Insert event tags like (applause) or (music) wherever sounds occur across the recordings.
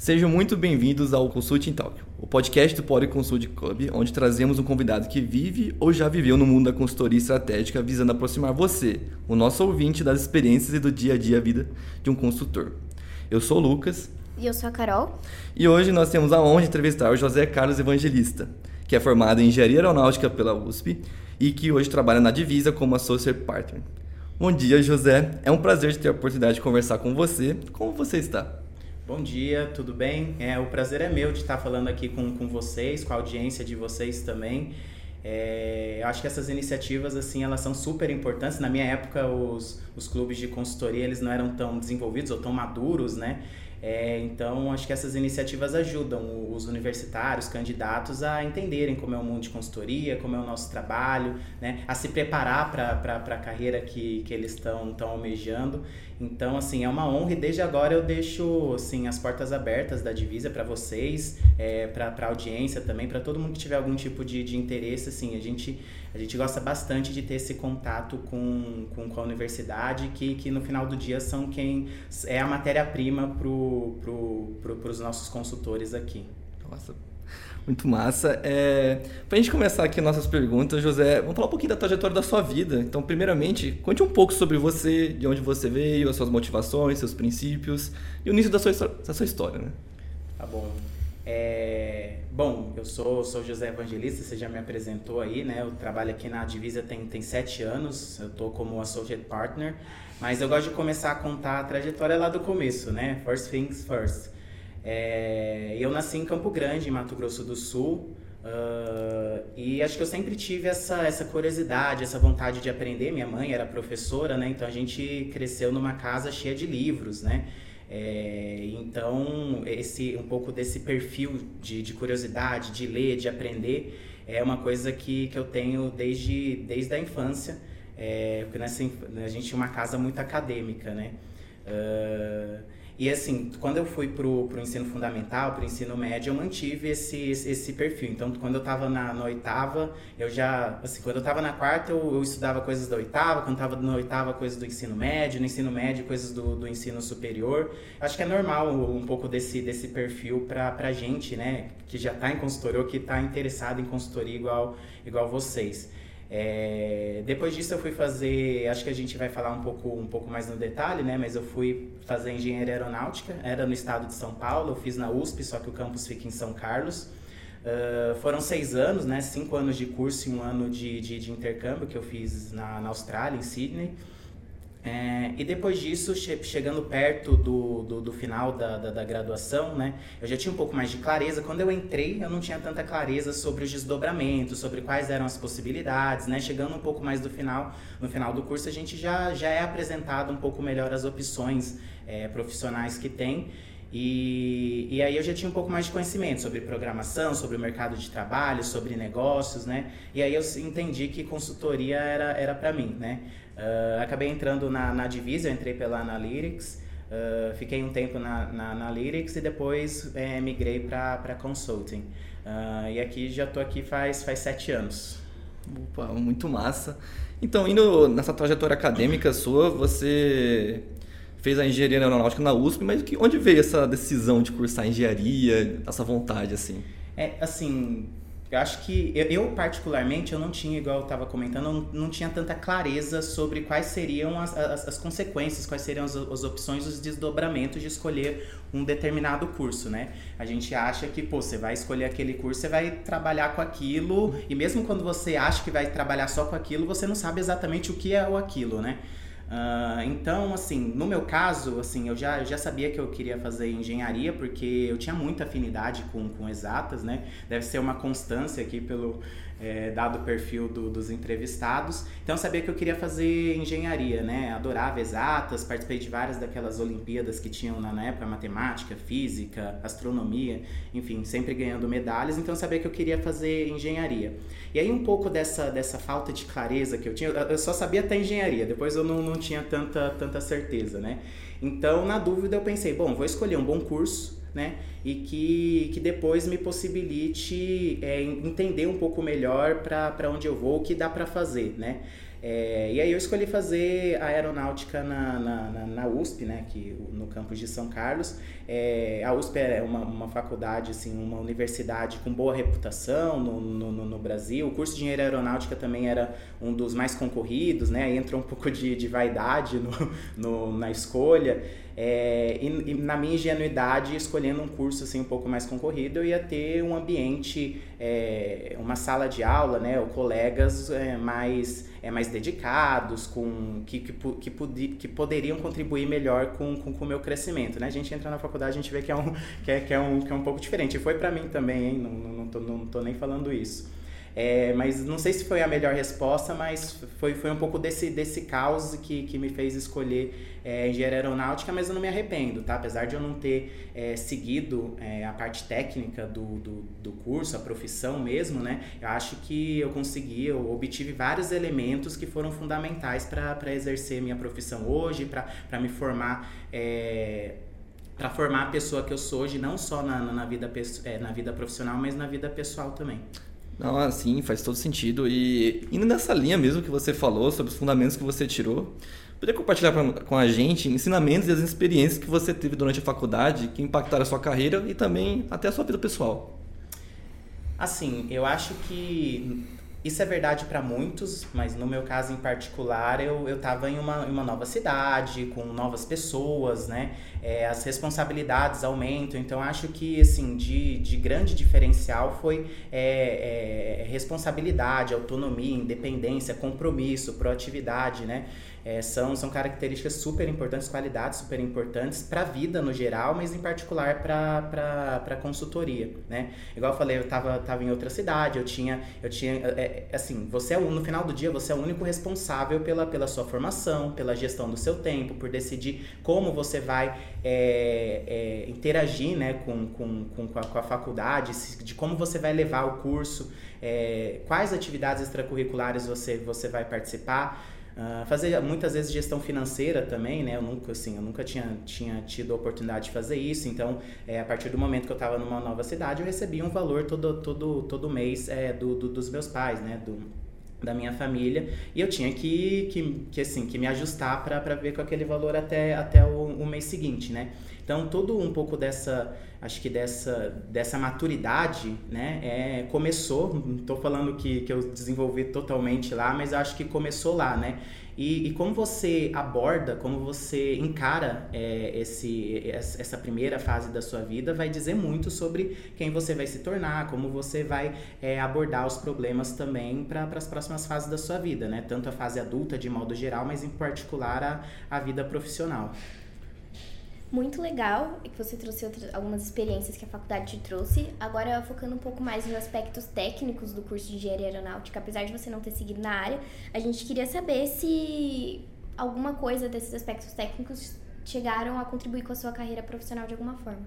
Sejam muito bem-vindos ao Consulting Talk, o podcast do Pode Consult Club, onde trazemos um convidado que vive ou já viveu no mundo da consultoria estratégica, visando aproximar você, o nosso ouvinte, das experiências e do dia a dia a vida de um consultor. Eu sou o Lucas. E eu sou a Carol. E hoje nós temos a honra de entrevistar o José Carlos Evangelista, que é formado em Engenharia Aeronáutica pela USP e que hoje trabalha na Divisa como Associate Partner. Bom dia, José. É um prazer ter a oportunidade de conversar com você. Como você está? Bom dia, tudo bem? É, o prazer é meu de estar falando aqui com, com vocês, com a audiência de vocês também. É, eu acho que essas iniciativas assim elas são super importantes. Na minha época, os, os clubes de consultoria eles não eram tão desenvolvidos ou tão maduros, né? É, então, acho que essas iniciativas ajudam os universitários, candidatos, a entenderem como é o mundo de consultoria, como é o nosso trabalho, né? a se preparar para a carreira que, que eles estão almejando. Então, assim, é uma honra e desde agora eu deixo assim, as portas abertas da divisa para vocês, é, para a audiência também, para todo mundo que tiver algum tipo de, de interesse. Assim, a gente a gente gosta bastante de ter esse contato com, com, com a universidade, que, que no final do dia são quem é a matéria-prima para pro, pro, os nossos consultores aqui. Nossa, (laughs) muito massa. É, para a gente começar aqui nossas perguntas, José, vamos falar um pouquinho da trajetória da sua vida. Então, primeiramente, conte um pouco sobre você, de onde você veio, as suas motivações, seus princípios e o início da sua, da sua história, né? Tá bom. É, bom, eu sou, sou José Evangelista, você já me apresentou aí, né? Eu trabalho aqui na Divisa tem, tem sete anos, eu tô como Associate Partner, mas eu gosto de começar a contar a trajetória lá do começo, né? First things first. É, eu nasci em Campo Grande, em Mato Grosso do Sul, uh, e acho que eu sempre tive essa, essa curiosidade, essa vontade de aprender. Minha mãe era professora, né? Então a gente cresceu numa casa cheia de livros, né? É, então, esse um pouco desse perfil de, de curiosidade, de ler, de aprender, é uma coisa que, que eu tenho desde, desde a infância, é, porque nessa, a gente tinha uma casa muito acadêmica, né? Uh, e assim, quando eu fui pro, pro ensino fundamental, pro ensino médio, eu mantive esse, esse, perfil. Então, quando eu estava na, na, oitava, eu já, assim, quando eu estava na quarta, eu, eu, estudava coisas da oitava, quando estava na oitava, coisas do ensino médio, no ensino médio, coisas do, do ensino superior. Acho que é normal um pouco desse, desse perfil pra, pra gente, né, que já está em consultoria ou que está interessado em consultoria igual, igual vocês. É, depois disso eu fui fazer, acho que a gente vai falar um pouco, um pouco mais no detalhe, né? Mas eu fui fazer engenharia aeronáutica, era no estado de São Paulo, eu fiz na USP, só que o campus fica em São Carlos. Uh, foram seis anos, né? Cinco anos de curso e um ano de, de, de intercâmbio que eu fiz na, na Austrália, em Sydney. É, e depois disso, che chegando perto do, do, do final da, da, da, graduação, né, eu já tinha um pouco mais de clareza. Quando eu entrei, eu não tinha tanta clareza sobre os desdobramentos, sobre quais eram as possibilidades. Né? Chegando um pouco mais do final, no final do curso, a gente já, já é apresentado um pouco melhor as opções é, profissionais que tem. E, e aí eu já tinha um pouco mais de conhecimento sobre programação, sobre o mercado de trabalho, sobre negócios, né? E aí eu entendi que consultoria era, para mim, né? Uh, acabei entrando na, na Divisa, entrei pela Analytics, uh, fiquei um tempo na, na, na Analytics e depois é, migrei para Consulting. Uh, e aqui já estou aqui faz, faz sete anos. Opa, muito massa. Então, indo nessa trajetória acadêmica sua, você fez a engenharia aeronáutica na USP, mas onde veio essa decisão de cursar engenharia, essa vontade assim? É, assim, eu acho que eu, eu, particularmente eu não tinha igual eu estava comentando não, não, tinha tanta clareza sobre quais seriam as, as, as consequências quais seriam as, as, opções os desdobramentos de escolher um determinado curso né? A gente acha que pô você vai escolher aquele curso você vai trabalhar com aquilo e mesmo quando você acha que vai trabalhar só com aquilo você não sabe exatamente o que é o aquilo né Uh, então, assim, no meu caso, assim, eu já, eu já sabia que eu queria fazer engenharia porque eu tinha muita afinidade com, com exatas, né? Deve ser uma constância aqui pelo, é, dado o perfil do, dos entrevistados. Então sabia que eu queria fazer engenharia, né? Adorava exatas, participei de várias daquelas Olimpíadas que tinham na, na época, matemática, física, astronomia, enfim, sempre ganhando medalhas. Então sabia que eu queria fazer engenharia. E aí um pouco dessa, dessa falta de clareza que eu tinha, eu só sabia até engenharia, depois eu não, não tinha tanta, tanta certeza, né? Então, na dúvida, eu pensei, bom, vou escolher um bom curso, né? E que, que depois me possibilite é, entender um pouco melhor para onde eu vou, o que dá para fazer, né? É, e aí eu escolhi fazer aeronáutica na, na, na, USP, né, que, no campus de São Carlos. É, a USP é uma, uma faculdade, assim, uma universidade com boa reputação no, no, no, Brasil. O curso de engenharia aeronáutica também era um dos mais concorridos, né? Entra um pouco de, de vaidade no, no, na escolha. É, e, e, na minha ingenuidade, escolhendo um curso assim um pouco mais concorrido, eu ia ter um ambiente, é, uma sala de aula, né, ou colegas é, mais, é, mais dedicados, com, que, que, que, que poderiam contribuir melhor com, com, com o meu crescimento. Né? A gente entra na faculdade, a gente vê que é um, que é, que é um, que é um pouco diferente. E foi para mim também, hein? Não, não, não, tô, não tô nem falando isso. É, mas não sei se foi a melhor resposta, mas foi, foi um pouco desse, desse caos que, que me fez escolher é, engenharia aeronáutica, mas eu não me arrependo, tá? Apesar de eu não ter é, seguido é, a parte técnica do, do, do, curso, a profissão mesmo, né? Eu acho que eu consegui, eu obtive vários elementos que foram fundamentais para exercer minha profissão hoje, para me formar é, para formar a pessoa que eu sou hoje, não só na, na, vida, é, na vida profissional, mas na vida pessoal também. Não, assim, faz todo sentido. E indo nessa linha mesmo que você falou, sobre os fundamentos que você tirou, poderia compartilhar pra, com a gente ensinamentos e as experiências que você teve durante a faculdade que impactaram a sua carreira e também até a sua vida pessoal? Assim, eu acho que isso é verdade para muitos, mas no meu caso em particular, eu estava em uma, uma nova cidade, com novas pessoas, né? É, as responsabilidades aumentam, então acho que, assim, de, de grande diferencial foi é, é, responsabilidade, autonomia, independência, compromisso, proatividade, né? É, são, são características super importantes, qualidades super importantes para a vida no geral, mas em particular para a consultoria, né? Igual eu falei, eu estava tava em outra cidade, eu tinha, eu tinha é, é, assim, você é no final do dia, você é o único responsável pela, pela sua formação, pela gestão do seu tempo, por decidir como você vai é, é, interagir né, com, com, com, a, com a faculdade, de como você vai levar o curso, é, quais atividades extracurriculares você, você vai participar. Uh, fazer muitas vezes gestão financeira também, né? Eu nunca, assim, eu nunca tinha, tinha tido a oportunidade de fazer isso. Então, é, a partir do momento que eu estava numa nova cidade, eu recebia um valor todo, todo, todo mês é, do, do, dos meus pais, né? Do, da minha família. E eu tinha que, que, que assim que me ajustar para ver com aquele valor até, até o, o mês seguinte né? Então todo um pouco dessa acho que dessa, dessa maturidade, né, é, começou, não estou falando que, que eu desenvolvi totalmente lá, mas acho que começou lá, né, e, e como você aborda, como você encara é, esse, essa primeira fase da sua vida, vai dizer muito sobre quem você vai se tornar, como você vai é, abordar os problemas também para as próximas fases da sua vida, né, tanto a fase adulta de modo geral, mas em particular a, a vida profissional muito legal que você trouxe outras, algumas experiências que a faculdade te trouxe. Agora, focando um pouco mais nos aspectos técnicos do curso de engenharia aeronáutica, apesar de você não ter seguido na área, a gente queria saber se alguma coisa desses aspectos técnicos chegaram a contribuir com a sua carreira profissional de alguma forma.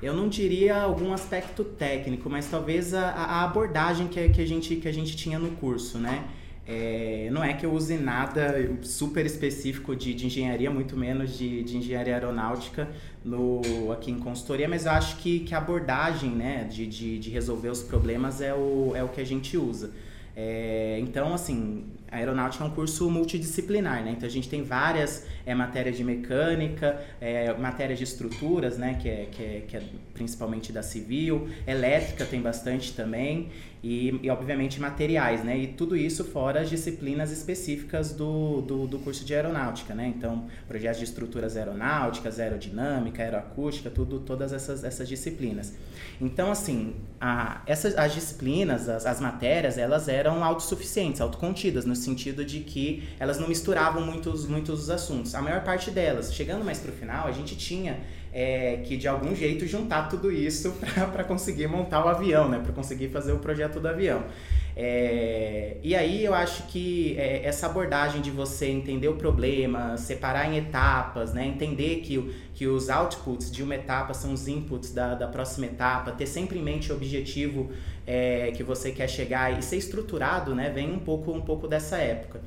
Eu não diria algum aspecto técnico, mas talvez a, a abordagem que, que, a gente, que a gente tinha no curso, né? É, não é que eu use nada super específico de, de engenharia, muito menos de, de engenharia aeronáutica no, aqui em consultoria, mas eu acho que, que a abordagem né, de, de, de resolver os problemas é o, é o que a gente usa. É, então, assim, a aeronáutica é um curso multidisciplinar, né? Então a gente tem várias é, matérias de mecânica, é, matérias de estruturas, né? Que é, que, é, que é principalmente da civil, elétrica tem bastante também e, e, obviamente materiais, né? E tudo isso fora as disciplinas específicas do, do, do, curso de aeronáutica, né? Então, projetos de estruturas aeronáuticas, aerodinâmica, aeroacústica, tudo, todas essas, essas disciplinas. Então, assim, a, essas, as disciplinas, as, as matérias, elas eram autossuficientes, autocontidas, no sentido de que elas não misturavam muitos, muitos assuntos. A maior parte delas, chegando mais para o final, a gente tinha é, que de algum jeito juntar tudo isso (laughs) para conseguir montar o avião, né? Para conseguir fazer o projeto do avião. É, e aí eu acho que é, essa abordagem de você entender o problema, separar em etapas, né? entender que, que os outputs de uma etapa são os inputs da, da próxima etapa, ter sempre em mente o objetivo é, que você quer chegar e ser estruturado, né? vem um pouco, um pouco dessa época.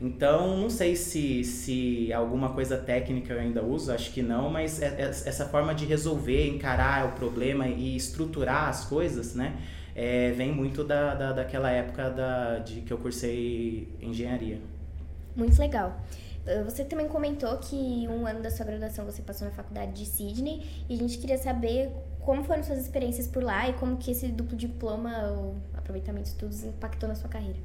Então, não sei se, se alguma coisa técnica eu ainda uso, acho que não, mas é, é, essa forma de resolver, encarar o problema e estruturar as coisas, né? É, vem muito da, da, daquela época da, de que eu cursei engenharia. Muito legal. Eh, você também comentou que um ano da sua graduação você passou na faculdade de Sydney e a gente queria saber como foram suas experiências por lá e como que esse duplo diploma, o aproveitamento de estudos, impactou na sua carreira.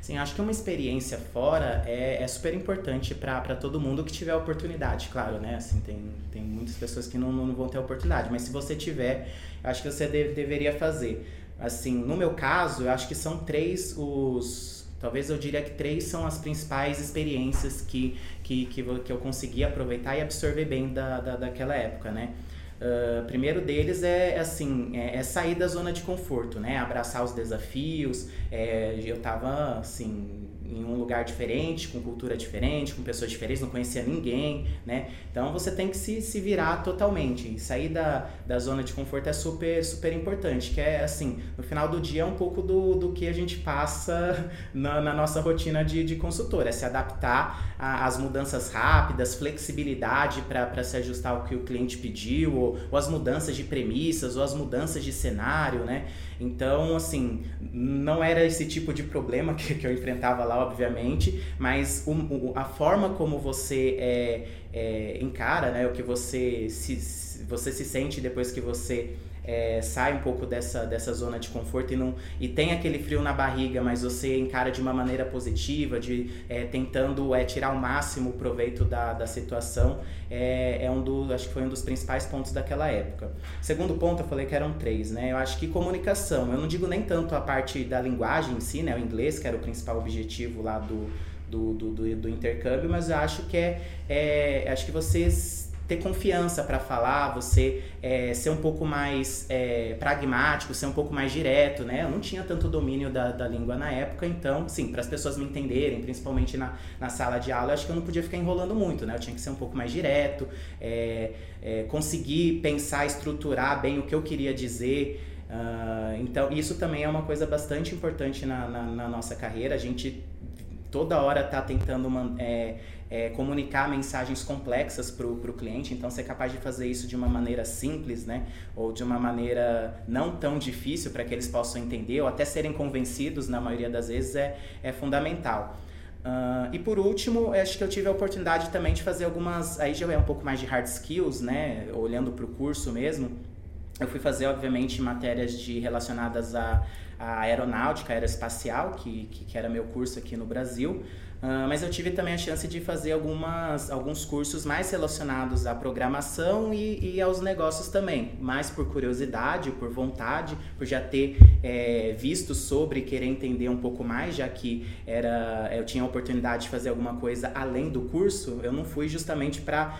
Sim, acho que uma experiência fora é, é super importante para todo mundo que tiver oportunidade, claro, né? Assim, tem, tem muitas pessoas que não, não vão ter oportunidade, mas se você tiver, acho que você de, deveria fazer. Assim, no meu caso, eu acho que são três os. Talvez eu diria que três são as principais experiências que, que, que, que eu consegui aproveitar e absorver bem da, da, daquela época, né? Uh, primeiro deles é assim é, é, sair da zona de conforto né? Abraçar os desafios é, eu estava assim em um lugar diferente, com cultura diferente, com pessoas diferentes, não conhecia ninguém, né? Então você tem que se, se virar totalmente. E sair da, da zona de conforto é super, super importante, que é assim, no final do dia é um pouco do, do que a gente passa (laughs) na, na nossa rotina de, de consultor, é se adaptar às mudanças rápidas, flexibilidade para se ajustar ao que o cliente pediu, ou, ou as mudanças de premissas, ou as mudanças de cenário, né? Então, assim, não era esse tipo de problema (laughs) que, que eu enfrentava lá, obviamente, mas o, o, a forma como você é, é, encara, né, o que você se, você se sente depois que você é, sai um pouco dessa, dessa zona de conforto e, não, e tem aquele frio na barriga, mas você encara de uma maneira positiva, de é, tentando é, tirar o máximo proveito da, da situação, é, é um do, acho que foi um dos principais pontos daquela época. Segundo ponto, eu falei que eram três, né? Eu acho que comunicação, eu não digo nem tanto a parte da linguagem em si, né? O inglês, que era o principal objetivo lá do, do, do, do, do intercâmbio, mas eu acho que é, é acho que vocês ter confiança para falar, você é, ser um pouco mais é, pragmático, ser um pouco mais direto, né? Eu não tinha tanto domínio da, da língua na época, então, sim, para as pessoas me entenderem, principalmente na, na sala de aula, acho que eu não podia ficar enrolando muito, né? Eu tinha que ser um pouco mais direto, é, é conseguir pensar, estruturar bem o que eu queria dizer. Uh, então, isso também é uma coisa bastante importante na, na, na nossa carreira. A gente toda hora está tentando é, é, comunicar mensagens complexas para o cliente, então ser capaz de fazer isso de uma maneira simples, né? Ou de uma maneira não tão difícil para que eles possam entender, ou até serem convencidos, na maioria das vezes, é, é fundamental. Uh, e por último, acho que eu tive a oportunidade também de fazer algumas. Aí já é um pouco mais de hard skills, né? Olhando para o curso mesmo. Eu fui fazer, obviamente, matérias de, relacionadas à, à aeronáutica, aeroespacial, que, que, que era meu curso aqui no Brasil. Uh, mas eu tive também a chance de fazer algumas, alguns cursos mais relacionados à programação e, e aos negócios também, mais por curiosidade, por vontade, por já ter é, visto sobre querer entender um pouco mais, já que era, eu tinha a oportunidade de fazer alguma coisa além do curso, eu não fui justamente para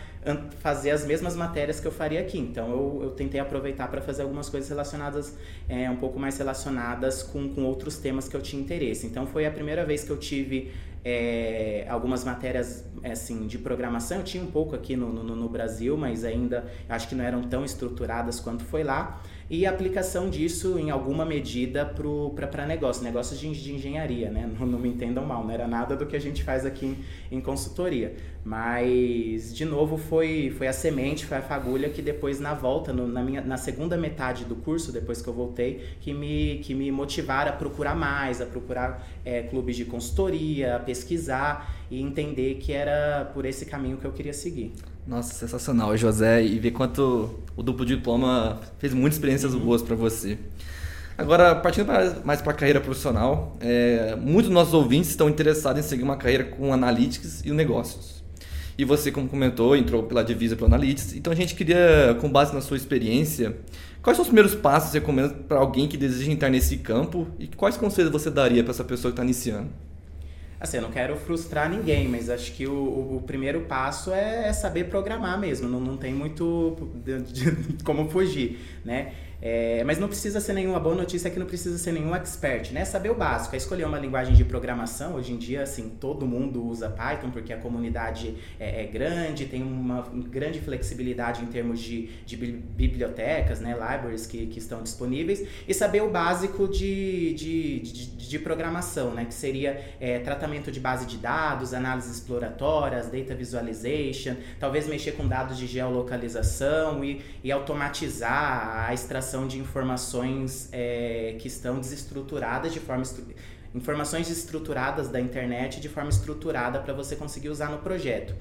fazer as mesmas matérias que eu faria aqui. Então eu, eu tentei aproveitar para fazer algumas coisas relacionadas, é, um pouco mais relacionadas com, com outros temas que eu tinha interesse. Então foi a primeira vez que eu tive é, algumas matérias assim de programação. Eu tinha um pouco aqui no, no, no Brasil, mas ainda acho que não eram tão estruturadas quanto foi lá e aplicação disso em alguma medida para negócio, negócios de, de engenharia, né? Não, não, me entendam mal, não era nada do que a gente faz aqui em, em, consultoria. Mas, de novo, foi, foi a semente, foi a fagulha que depois, na volta, no, na, minha, na segunda metade do curso, depois que eu voltei, que me, que me motivaram a procurar mais, a procurar é, clubes de consultoria, a pesquisar e entender que era por esse caminho que eu queria seguir. Nossa, sensacional, José, e ver quanto o duplo diploma fez muitas experiências uhum. boas para você. Agora, partindo mais para a carreira profissional, é, muitos dos nossos ouvintes estão interessados em seguir uma carreira com analytics e negócios. E você, como comentou, entrou pela divisa para analytics. Então a gente queria, com base na sua experiência, quais são os primeiros passos que você recomenda para alguém que deseja entrar nesse campo e quais conselhos você daria para essa pessoa que está iniciando? Assim, eu não quero frustrar ninguém, mas acho que o, o primeiro passo é, é, saber programar mesmo. Não, não tem muito (laughs) de, de, como fugir, né? É, mas não precisa ser nenhuma boa notícia é que não precisa ser nenhum expert, né? Saber o básico, é escolher uma linguagem de programação. Hoje em dia, assim, todo mundo usa Python porque a comunidade é, é grande, tem uma grande flexibilidade em termos de, de bibliotecas, né? Libraries que, que estão disponíveis. E saber o básico de, de, de, de programação, né? Que seria é, tratamento de base de dados, análise exploratórias, data visualization, talvez mexer com dados de geolocalização e, e automatizar a extração de informações é, que estão desestruturadas de forma informações estruturadas da internet de forma estruturada para você conseguir usar no projeto.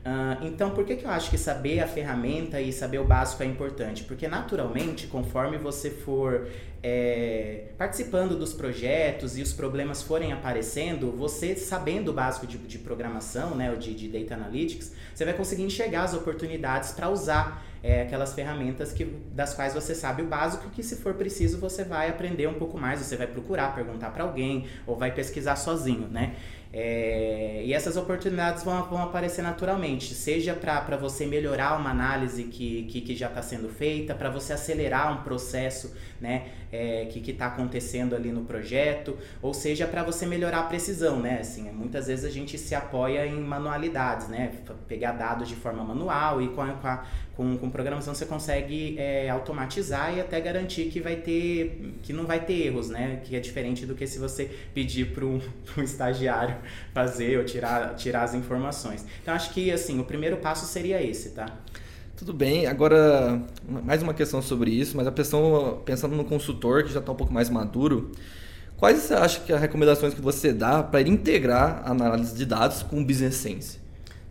Uh, então, por que, que eu acho que saber a ferramenta e saber o básico é importante? Porque, naturalmente, conforme você for é, participando dos projetos e os problemas forem aparecendo, você sabendo o básico de, de programação, né, de, de Data Analytics, você vai conseguir enxergar as oportunidades para usar é, aquelas ferramentas que, das quais você sabe o básico que se for preciso você vai aprender um pouco mais, você vai procurar, perguntar para alguém ou vai pesquisar sozinho, né? É, e essas oportunidades vão, vão aparecer naturalmente, seja para você melhorar uma análise que, que, que já está sendo feita, para você acelerar um processo né, é, que está acontecendo ali no projeto, ou seja, para você melhorar a precisão. Né? Assim, muitas vezes a gente se apoia em manualidades, né? pegar dados de forma manual e com a, com a com, com programação você consegue é, automatizar e até garantir que vai ter que não vai ter erros, né? Que é diferente do que se você pedir para (laughs) um, estagiário fazer ou tirar, tirar as informações. Então acho que assim o primeiro passo seria esse, tá? Tudo bem. Agora mais uma questão sobre isso, mas a pessoa pensando no consultor que já está um pouco mais maduro. Quais você acha que as recomendações que você dá para integrar a análise de dados com o Business Sense?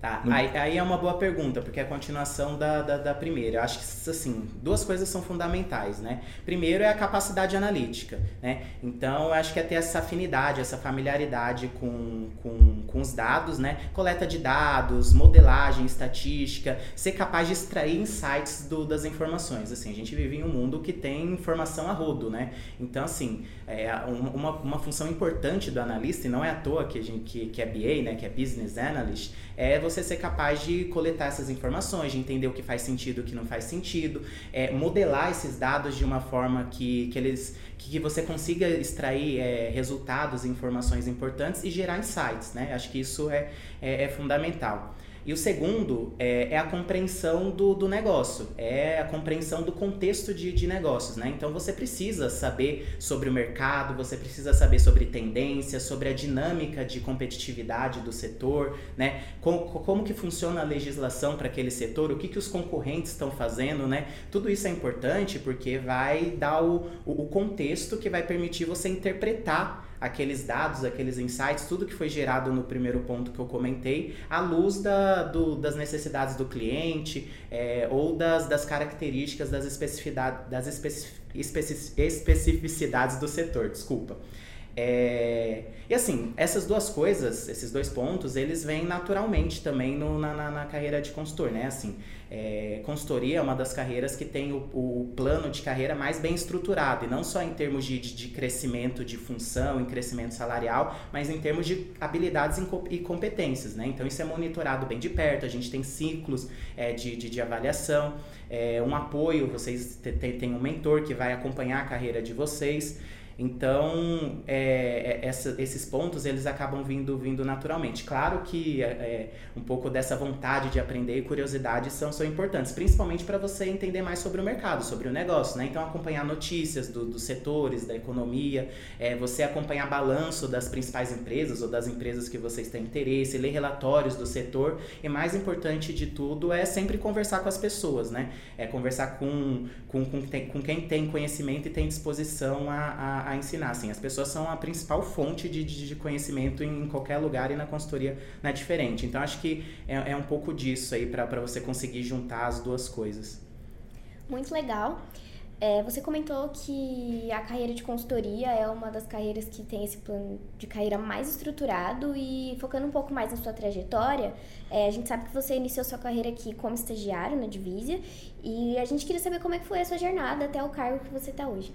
Tá, aí, aí, é uma boa pergunta, porque é a continuação da, da, da, primeira. Eu acho que, assim, duas coisas são fundamentais, né? Primeiro é a capacidade analítica, né? Então, eu acho que é ter essa afinidade, essa familiaridade com, com, com os dados, né? Coleta de dados, modelagem, estatística, ser capaz de extrair insights do, das informações. Assim, a gente vive em um mundo que tem informação a rodo, né? Então, assim, é uma, uma função importante do analista, e não é à toa que, a gente, que, que é BA, né? Que é Business Analyst, é você ser capaz de coletar essas informações, de entender o que faz sentido o que não faz sentido, é, modelar esses dados de uma forma que, que eles que, você consiga extrair é, resultados informações importantes e gerar insights, né? Acho que isso é, é, é fundamental. E o segundo é, é a compreensão do, do, negócio, é a compreensão do contexto de, de, negócios, né? Então você precisa saber sobre o mercado, você precisa saber sobre tendências, sobre a dinâmica de competitividade do setor, né? Como, como que funciona a legislação para aquele setor, o que, que os concorrentes estão fazendo, né? Tudo isso é importante porque vai dar o, o, o contexto que vai permitir você interpretar aqueles dados, aqueles insights, tudo que foi gerado no primeiro ponto que eu comentei, à luz da, do, das necessidades do cliente é, ou das, das características das, especificidades, das especificidades do setor, desculpa. É, e assim, essas duas coisas, esses dois pontos, eles vêm naturalmente também no, na, na, na, carreira de consultor, né? Assim, é, consultoria é uma das carreiras que tem o, o, plano de carreira mais bem estruturado, e não só em termos de, de, de crescimento de função, em crescimento salarial, mas em termos de habilidades e competências, né? Então isso é monitorado bem de perto, a gente tem ciclos é, de, de, de, avaliação, é, um apoio, vocês têm um mentor que vai acompanhar a carreira de vocês. Então, é, é, essa, esses pontos eles acabam vindo, vindo naturalmente. Claro que é, é um pouco dessa vontade de aprender e curiosidade são, são importantes, principalmente para você entender mais sobre o mercado, sobre o negócio. Né? Então, acompanhar notícias do, dos setores, da economia, é, você acompanhar balanço das principais empresas ou das empresas que vocês têm interesse, ler relatórios do setor. E mais importante de tudo é sempre conversar com as pessoas, né? É conversar com, com, com, com quem tem conhecimento e tem disposição a, a a ensinar. Assim, as pessoas são a principal fonte de, de conhecimento em qualquer lugar e na consultoria não é diferente. Então, acho que é, é um pouco disso aí para você conseguir juntar as duas coisas. Muito legal. É, você comentou que a carreira de consultoria é uma das carreiras que tem esse plano de carreira mais estruturado e focando um pouco mais na sua trajetória, é, a gente sabe que você iniciou sua carreira aqui como estagiário na Divisia e a gente queria saber como é que foi a sua jornada até o cargo que você está hoje.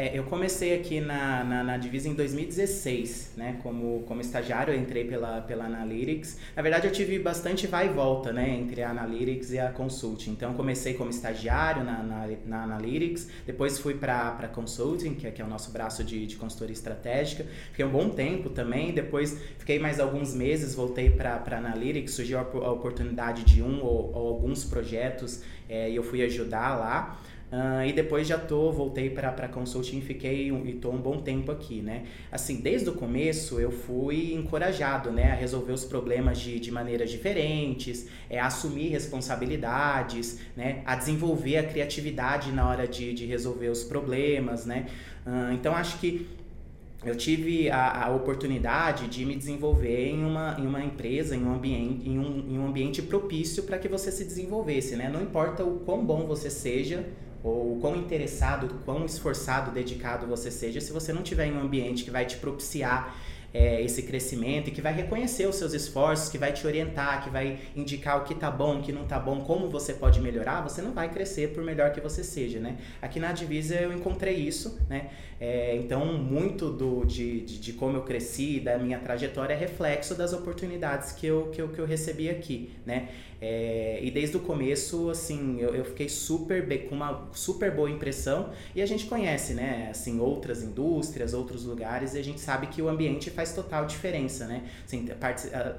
É, eu comecei aqui na, na, na Divisa em 2016, né? Como, como estagiário, eu entrei pela, pela Analytics. Na verdade, eu tive bastante vai e volta, né? Entre a Analytics e a Consulting. Então, comecei como estagiário na, na, na Analytics, depois fui para Consulting, que é, que é o nosso braço de, de consultoria estratégica. Fiquei um bom tempo também, depois fiquei mais alguns meses, voltei para Analytics, surgiu a, a oportunidade de um ou, ou alguns projetos é, e eu fui ajudar lá. Uh, e depois já tô, voltei para consulting e fiquei e tô um bom tempo aqui, né? Assim, desde o começo eu fui encorajado, né, a resolver os problemas de, de maneiras diferentes, é, a assumir responsabilidades, né, a desenvolver a criatividade na hora de, de resolver os problemas, né? Uh, então acho que eu tive a, a, oportunidade de me desenvolver em uma, em uma empresa, em um ambiente, em um, em um ambiente propício para que você se desenvolvesse, né? Não importa o quão bom você seja, ou o quão interessado, quão esforçado, dedicado você seja, se você não tiver em um ambiente que vai te propiciar é, esse crescimento e que vai reconhecer os seus esforços, que vai te orientar, que vai indicar o que tá bom, o que não tá bom, como você pode melhorar, você não vai crescer por melhor que você seja, né? Aqui na Divisa eu encontrei isso, né? É, então, muito do, de, de, de, como eu cresci, da minha trajetória, é reflexo das oportunidades que eu, que eu, que eu recebi aqui, né? É, e desde o começo, assim, eu, eu fiquei super com uma super boa impressão e a gente conhece, né, assim, outras indústrias, outros lugares e a gente sabe que o ambiente faz total diferença, né? Assim,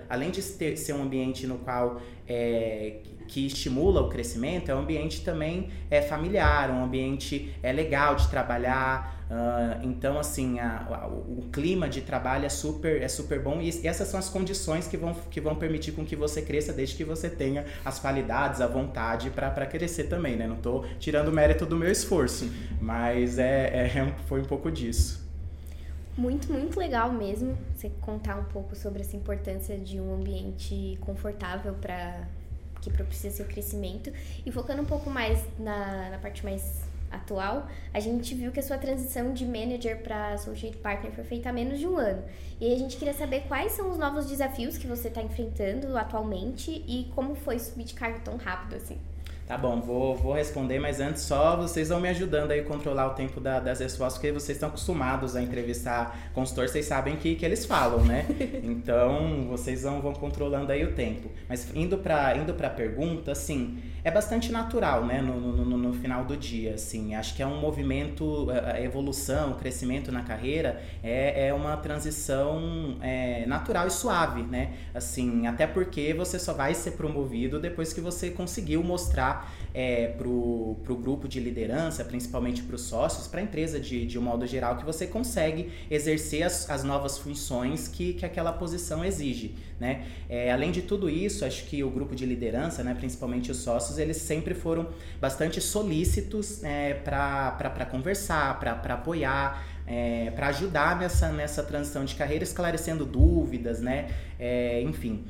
além de ter, ser um ambiente no qual é, que estimula o crescimento, é um ambiente também é familiar, um ambiente é legal de trabalhar, Uh, então, assim, a, a, o, clima de trabalho é super, é super bom e, essas são as condições que vão, que vão permitir com que você cresça desde que você tenha as qualidades, a vontade para crescer também, né? Não estou tirando o mérito do meu esforço, mas é, é, foi um pouco disso. Muito, muito legal mesmo você contar um pouco sobre essa importância de um ambiente confortável para que propicia seu crescimento e focando um pouco mais na, na parte mais atual, a gente viu que a sua transição de manager para associate partner foi feita há menos de um ano. E a gente queria saber quais são os novos desafios que você está enfrentando atualmente e como foi subir de cargo tão rápido assim. Tá bom, vou, vou responder, mas antes só vocês vão me ajudando aí a controlar o tempo da, das respostas, porque vocês estão acostumados a entrevistar consultor, vocês sabem que, que eles falam, né? (laughs) Então, vocês vão, vão controlando aí o tempo. Mas indo para indo a pergunta, assim, é bastante natural, né, no, no, no, final do dia, assim. Acho que é um movimento, a evolução, o crescimento na carreira é, é uma transição é, natural e suave, né? Assim, até porque você só vai ser promovido depois que você conseguiu mostrar é, para o grupo de liderança, principalmente para os sócios, para a empresa de, de um modo geral, que você consegue exercer as, as novas funções que, que aquela posição exige. Né? É, além de tudo isso, acho que o grupo de liderança, né, principalmente os sócios, eles sempre foram bastante solícitos é, para conversar, para apoiar, é, para ajudar nessa, nessa transição de carreira, esclarecendo dúvidas, né? É, enfim.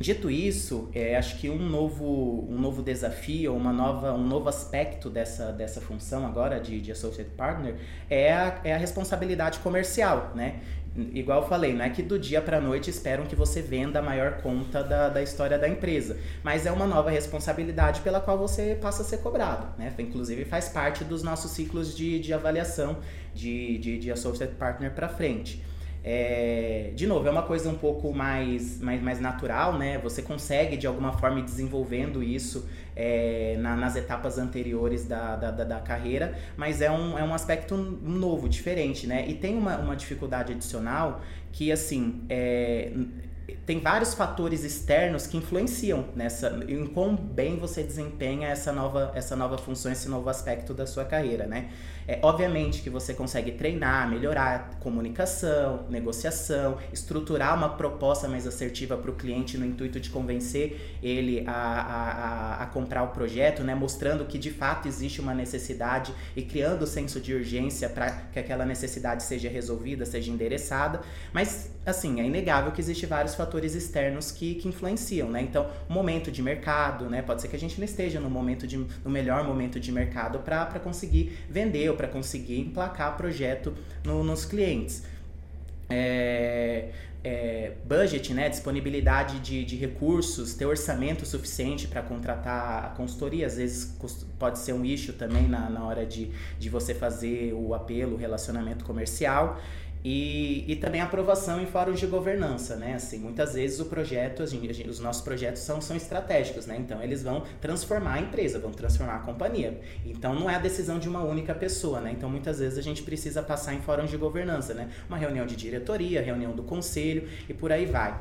Dito isso, é, acho que um novo, um novo desafio, uma nova, um novo aspecto dessa, dessa função agora de, de Associate Partner é a, é a responsabilidade comercial, né? Igual eu falei, não é que do dia para a noite esperam que você venda a maior conta da, da história da empresa, mas é uma nova responsabilidade pela qual você passa a ser cobrado, né? Inclusive faz parte dos nossos ciclos de, de avaliação de, de, de Associate Partner para frente. É, de novo, é uma coisa um pouco mais, mais, mais natural, né? Você consegue de alguma forma ir desenvolvendo isso é, na, nas etapas anteriores da, da, da, da, carreira, mas é um, é um aspecto novo, diferente, né? E tem uma, uma dificuldade adicional que, assim, é, tem vários fatores externos que influenciam nessa em quão bem você desempenha essa nova essa nova função esse novo aspecto da sua carreira né? É obviamente que você consegue treinar melhorar comunicação negociação estruturar uma proposta mais assertiva para o cliente no intuito de convencer ele a, a, a, comprar o projeto né? Mostrando que de fato existe uma necessidade e criando o senso de urgência para que aquela necessidade seja resolvida seja endereçada. Mas assim é inegável que existe vários fatores externos que, que influenciam, né? Então, momento de mercado, né? Pode ser que a gente não esteja no momento de, no melhor momento de mercado para conseguir vender ou para conseguir emplacar projeto no, nos clientes. É, é, budget, né, disponibilidade de, de recursos, ter orçamento suficiente para contratar a consultoria, às vezes pode ser um issue também na, na hora de, de você fazer o apelo, o relacionamento comercial. E, e também aprovação em fóruns de governança, né? Assim, muitas vezes o projeto, gente, os nossos projetos são, são estratégicos, né? Então eles vão transformar a empresa, vão transformar a companhia. Então não é a decisão de uma única pessoa, né? Então muitas vezes a gente precisa passar em fóruns de governança, né? Uma reunião de diretoria, reunião do conselho e por aí vai.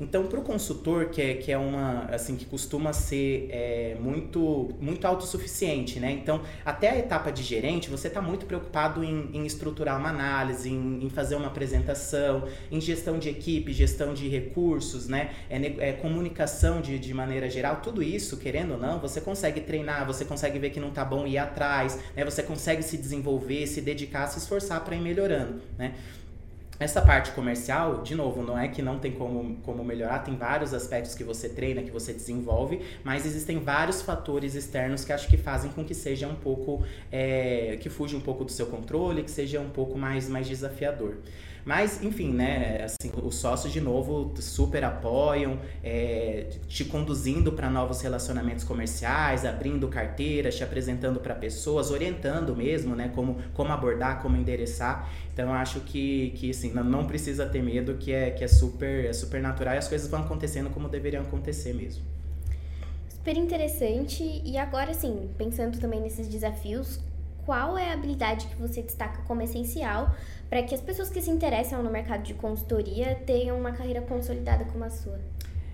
Então, para o consultor, que é, que é uma, assim, que costuma ser é, muito, muito autossuficiente, né? Então, até a etapa de gerente, você está muito preocupado em, em, estruturar uma análise, em, em, fazer uma apresentação, em gestão de equipe, gestão de recursos, né? É, é, comunicação de, de maneira geral, tudo isso, querendo ou não, você consegue treinar, você consegue ver que não está bom ir atrás, né? Você consegue se desenvolver, se dedicar, se esforçar para ir melhorando, né? Essa parte comercial, de novo, não é que não tem como, como melhorar, tem vários aspectos que você treina, que você desenvolve, mas existem vários fatores externos que acho que fazem com que seja um pouco, é, que fuja um pouco do seu controle, que seja um pouco mais, mais desafiador. Mas, enfim, né? Assim, os sócios, de novo, super apoiam, é, te conduzindo para novos relacionamentos comerciais, abrindo carteiras, te apresentando para pessoas, orientando mesmo, né? Como, como abordar, como endereçar. Então, acho que, que assim, não precisa ter medo, que é, que é, super, é super natural e as coisas vão acontecendo como deveriam acontecer mesmo super interessante. E agora, sim, pensando também nesses desafios, qual é a habilidade que você destaca como essencial para que as pessoas que se interessam no mercado de consultoria tenham uma carreira consolidada como a sua?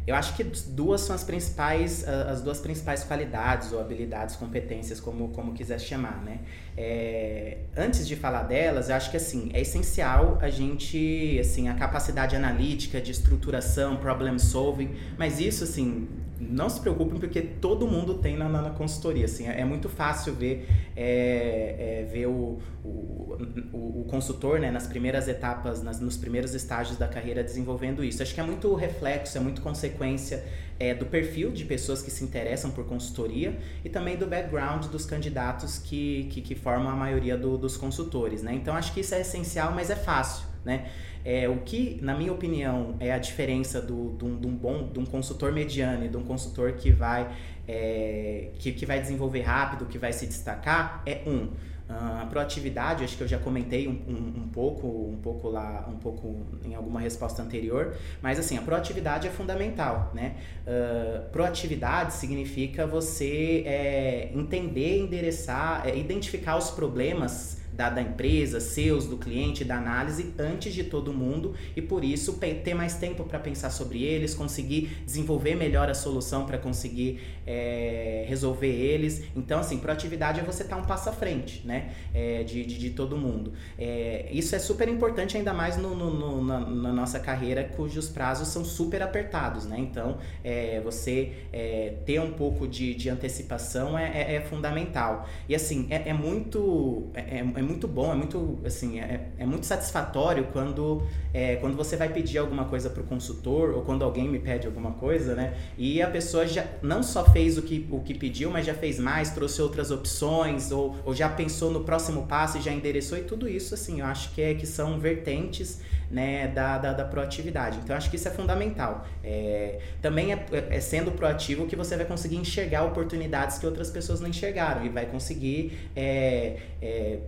Eu acho que duas são as principais, as duas principais qualidades ou habilidades, competências, como, como quiser chamar, né? É, antes de falar delas, eu acho que assim é essencial a gente, assim, a capacidade analítica, de estruturação, problem solving, mas isso assim não se preocupem porque todo mundo tem na, na consultoria. Assim, é, é muito fácil ver, é, é, ver o, o, o, o, consultor né, nas primeiras etapas, nas, nos primeiros estágios da carreira desenvolvendo isso. Acho que é muito reflexo, é muito consequência é, do perfil de pessoas que se interessam por consultoria e também do background dos candidatos que, que, que formam a maioria do, dos consultores. Né? Então acho que isso é essencial, mas é fácil. Né? É, o que, na minha opinião, é a diferença do, do, de um bom de um consultor mediano e de um consultor que vai, é, que, que vai desenvolver rápido, que vai se destacar, é um. Uh, a proatividade, acho que eu já comentei um, um, um, pouco, um pouco lá, um pouco em alguma resposta anterior, mas assim, a proatividade é fundamental, né? Uh, proatividade significa você é, entender, endereçar, é, identificar os problemas da, da empresa, seus, do cliente, da análise antes de todo mundo e por isso ter mais tempo para pensar sobre eles, conseguir desenvolver melhor a solução para conseguir é, resolver eles. Então, assim, proatividade é você estar tá um passo à frente, né? É, de, de, de, todo mundo. É, isso é super importante, ainda mais no, no, no na, na, nossa carreira, cujos prazos são super apertados, né? Então, é, você é, ter um pouco de, de antecipação é, é, fundamental. E, assim, é, muito. é muito bom, é muito, assim, é, é muito satisfatório quando, é, quando você vai pedir alguma coisa para o consultor ou quando alguém me pede alguma coisa, né? E a pessoa já não só fez o que, o que pediu, mas já fez mais, trouxe outras opções ou, ou já pensou no próximo passo e já endereçou e tudo isso, assim, eu acho que, é, que são vertentes né, da, da, da proatividade. Então, acho que isso é fundamental. É, também é, é, sendo proativo que você vai conseguir enxergar oportunidades que outras pessoas não enxergaram e vai conseguir é, é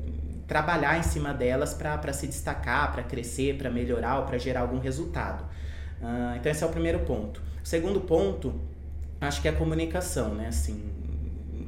trabalhar em cima delas para se destacar, para crescer, para melhorar ou para gerar algum resultado. Uh, então esse é o primeiro ponto. O segundo ponto, acho que é a comunicação, né? Assim,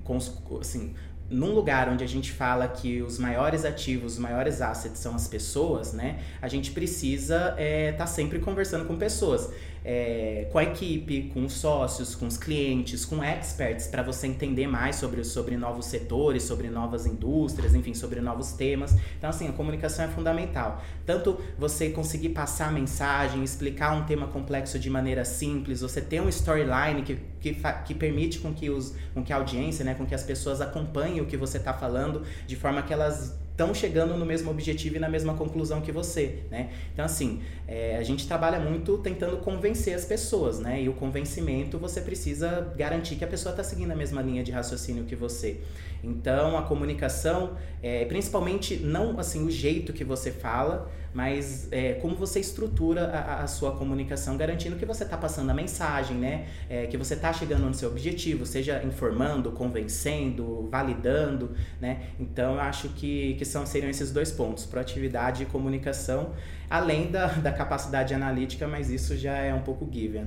com, assim, num lugar onde a gente fala que os maiores ativos, os maiores assets são as pessoas, né? A gente precisa estar é, tá sempre conversando com pessoas é, com a equipe, com os sócios, com os clientes, com experts, para você entender mais sobre, sobre novos setores, sobre novas indústrias, enfim, sobre novos temas. Então, assim, a comunicação é fundamental. Tanto você conseguir passar a mensagem, explicar um tema complexo de maneira simples, você ter um storyline que, que, que permite com que, os, com que a audiência, né, com que as pessoas acompanhem o que você está falando, de forma que elas estão chegando no mesmo objetivo e na mesma conclusão que você, né? Então, assim, é, a gente trabalha muito tentando convencer as pessoas, né? E o convencimento você precisa garantir que a pessoa está seguindo a mesma linha de raciocínio que você. Então, a comunicação, é, principalmente não assim o jeito que você fala, mas é, como você estrutura a, a, sua comunicação, garantindo que você está passando a mensagem, né? É, que você está chegando no seu objetivo, seja informando, convencendo, validando, né? Então, eu acho que, que são, seriam esses dois pontos, proatividade e comunicação, além da, da capacidade analítica, mas isso já é um pouco given.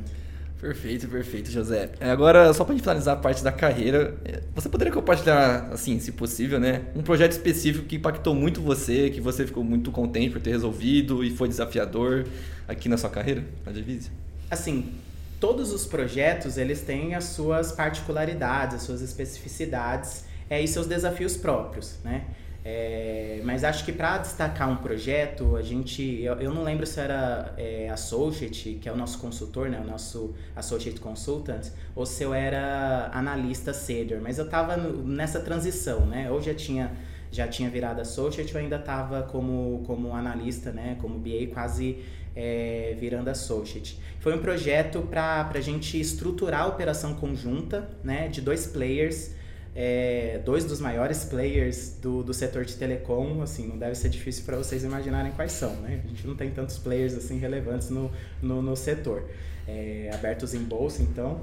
Perfeito, perfeito, José. É, agora, só para finalizar a parte da carreira, é, você poderia compartilhar, assim, se possível, né, um projeto específico que impactou muito você, que você ficou muito contente por ter resolvido e foi desafiador aqui na sua carreira, na Divise? assim, todos os projetos, eles têm as suas particularidades, as suas especificidades é, e seus desafios próprios, né? É, mas acho que para destacar um projeto, a gente. Eu, eu não lembro se era é, Associate, que é o nosso consultor, né, o nosso Associate Consultant, ou se eu era analista senior, mas eu estava nessa transição, né? Ou já tinha, já tinha virado Associate, ou ainda estava como, como analista, né, como BA, quase é, virando Associate. Foi um projeto para a gente estruturar a operação conjunta né, de dois players é, dois dos maiores players do, do setor de telecom, assim, não deve ser difícil para vocês imaginarem quais são, né? A gente não tem tantos players assim relevantes no, no, no setor. É, abertos em bolsa, então.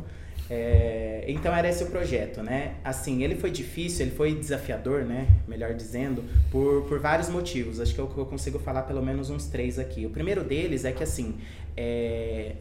É, então era esse o projeto, né? Assim, ele foi difícil, ele foi desafiador, né? Melhor dizendo, por, por vários motivos. Acho que eu, eu consigo falar pelo menos uns três aqui. O primeiro deles é que, assim, é,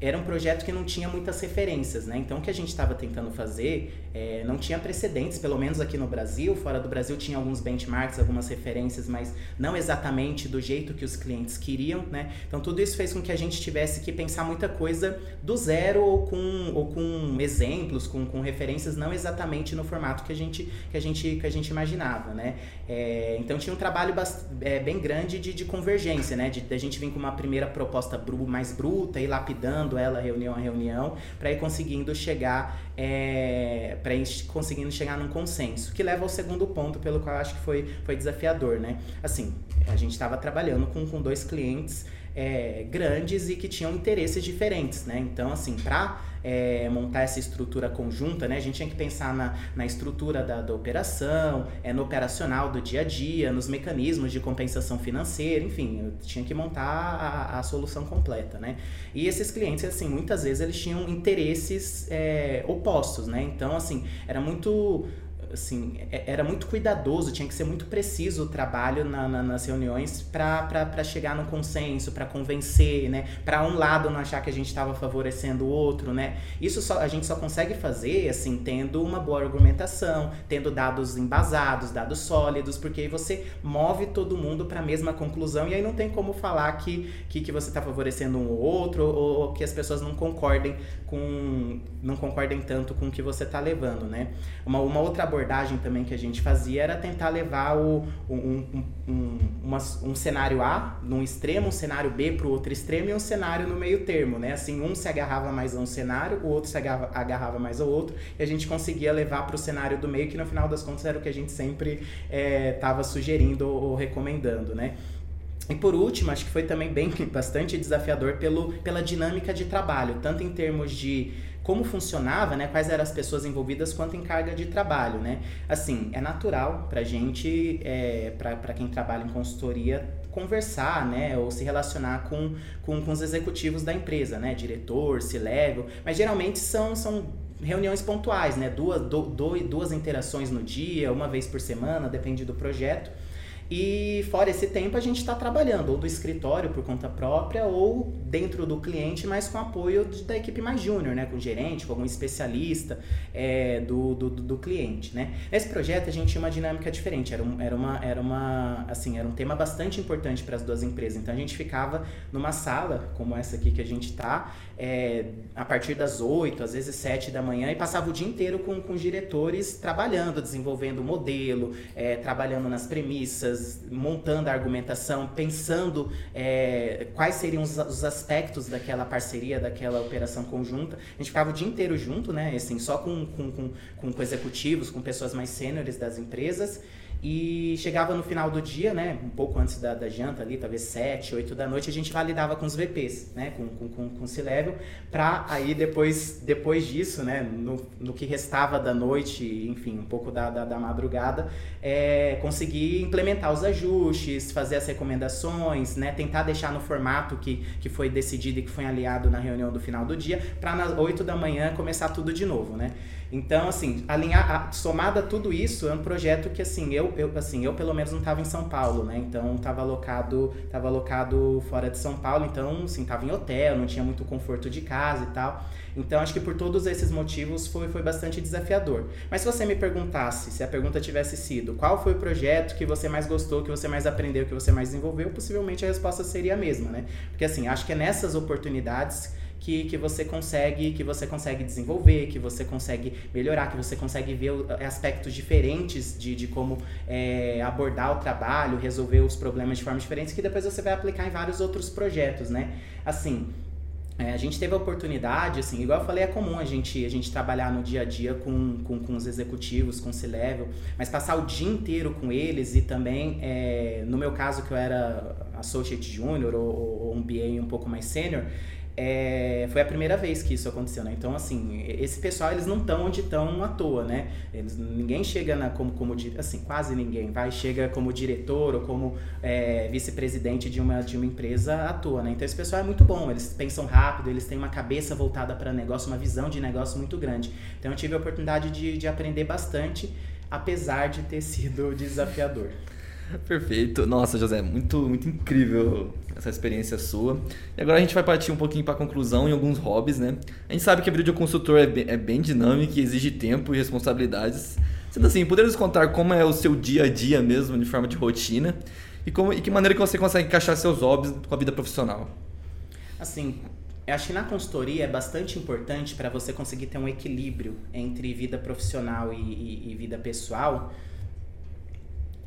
era um projeto que não tinha muitas referências, né? Então, o que a gente estava tentando fazer é, não tinha precedentes, pelo menos aqui no Brasil. Fora do Brasil tinha alguns benchmarks, algumas referências, mas não exatamente do jeito que os clientes queriam, né? Então, tudo isso fez com que a gente tivesse que pensar muita coisa do zero ou com, ou com exemplos, com, com referências, não exatamente no formato que a gente, que a gente, que a gente imaginava, né? É, então, tinha um trabalho é, bem grande de, de convergência, né? De, de a gente vir com uma primeira proposta bru, mais bruta e lapidando ela reunião a reunião, para ir conseguindo chegar, é, para conseguindo chegar num consenso, que leva ao segundo ponto, pelo qual eu acho que foi, foi desafiador, né? Assim, a gente estava trabalhando com, com dois clientes é, grandes e que tinham interesses diferentes, né? Então, assim, para é, montar essa estrutura conjunta, né? A gente tinha que pensar na, na estrutura da, da operação, é, no operacional do dia a dia, nos mecanismos de compensação financeira, enfim, eu tinha que montar a, a solução completa, né? E esses clientes, assim, muitas vezes eles tinham interesses é, opostos, né? Então, assim, era muito assim, é, era muito cuidadoso, tinha que ser muito preciso o trabalho na, na, nas reuniões para chegar num consenso, para convencer, né? Para um lado não achar que a gente estava favorecendo o outro, né? Isso só, a gente só consegue fazer, assim, tendo uma boa argumentação, tendo dados embasados, dados sólidos, porque aí você move todo mundo para a mesma conclusão e aí não tem como falar que, que, que você está favorecendo um ou outro ou, que as pessoas não concordem com não concordem tanto com o que você está levando, né? Uma, uma outra abordagem também que a gente fazia era tentar levar o, um, um, um, uma, um cenário A num extremo, um cenário B para o outro extremo e um cenário no meio termo, né? Assim, um se agarrava mais a um cenário, o outro se agarrava, agarrava mais ao outro e a gente conseguia levar para o cenário do meio que no final das contas era o que a gente sempre estava é, sugerindo ou recomendando, né? E por último, acho que foi também bem (laughs) bastante desafiador pelo, pela dinâmica de trabalho, tanto em termos de como funcionava, né, quais eram as pessoas envolvidas, quanto em carga de trabalho, né? Assim, é natural para gente, é, para quem trabalha em consultoria, conversar, né, ou se relacionar com, com, com os executivos da empresa, né, diretor, C-level, mas geralmente são, são reuniões pontuais, né, duas, do, do, duas interações no dia, uma vez por semana, depende do projeto. E fora esse tempo a gente está trabalhando ou do escritório por conta própria ou dentro do cliente, mas com apoio da equipe mais júnior, né? Com gerente, com algum especialista é, do, do, do, cliente, né? Nesse projeto a gente tinha uma dinâmica diferente, era, um, era, uma, era, uma, assim, era um tema bastante importante para as duas empresas. Então a gente ficava numa sala como essa aqui que a gente está, é, a partir das 8, às vezes 7 da manhã, e passava o dia inteiro com, com diretores trabalhando, desenvolvendo o modelo, é, trabalhando nas premissas, montando a argumentação, pensando é, quais seriam os, os, aspectos daquela parceria, daquela operação conjunta. A gente ficava o dia inteiro junto, né? Assim, só com, com, com, com executivos, com pessoas mais sêniores das empresas. E chegava no final do dia, né, um pouco antes da, da janta ali, talvez 7, 8 da noite, a gente validava com os VPs, né, com, com, com, com o C-Level, para aí depois, depois disso, né, no, no que restava da noite, enfim, um pouco da, da, da madrugada, é, conseguir implementar os ajustes, fazer as recomendações, né, tentar deixar no formato que, que foi decidido e que foi aliado na reunião do final do dia, para nas 8 da manhã começar tudo de novo, né. Então, assim, alinhar, somada a tudo isso, é um projeto que, assim, eu, eu, assim, eu pelo menos não estava em São Paulo, né? Então, estava alocado, tava alocado fora de São Paulo, então, assim, estava em hotel, não tinha muito conforto de casa e tal. Então, acho que por todos esses motivos foi, foi bastante desafiador. Mas se você me perguntasse, se a pergunta tivesse sido qual foi o projeto que você mais gostou, que você mais aprendeu, que você mais desenvolveu, possivelmente a resposta seria a mesma, né? Porque, assim, acho que é nessas oportunidades que, que você consegue que você consegue desenvolver, que você consegue melhorar, que você consegue ver aspectos diferentes de, de como é, abordar o trabalho, resolver os problemas de forma diferente, que depois você vai aplicar em vários outros projetos, né? Assim, é, a gente teve a oportunidade, assim, igual eu falei, é comum a gente, a gente trabalhar no dia a dia com, com, com os executivos, com o C-Level, mas passar o dia inteiro com eles e também, é, no meu caso, que eu era Associate Junior ou, ou um BA um pouco mais sênior, é, foi a primeira vez que isso aconteceu, né? Então, assim, esse pessoal, eles não estão onde estão à toa, né? Eles, ninguém chega na, como, como, assim, quase ninguém, vai, chega como diretor ou como é, vice-presidente de uma, de uma empresa à toa, né? Então, esse pessoal é muito bom, eles pensam rápido, eles têm uma cabeça voltada para negócio, uma visão de negócio muito grande. Então, eu tive a oportunidade de, de aprender bastante, apesar de ter sido (laughs) desafiador. Perfeito. Nossa, José, muito, muito incrível essa experiência sua. E agora a gente vai partir um pouquinho para a conclusão em alguns hobbies, né? A gente sabe que a vida de um consultor é bem, é bem dinâmica e exige tempo e responsabilidades. Sendo assim, poderia nos contar como é o seu dia a dia mesmo, de forma de rotina, e, como, e que maneira que você consegue encaixar seus hobbies com a vida profissional? Assim, eu acho que na consultoria é bastante importante para você conseguir ter um equilíbrio entre vida profissional e, e, e vida pessoal,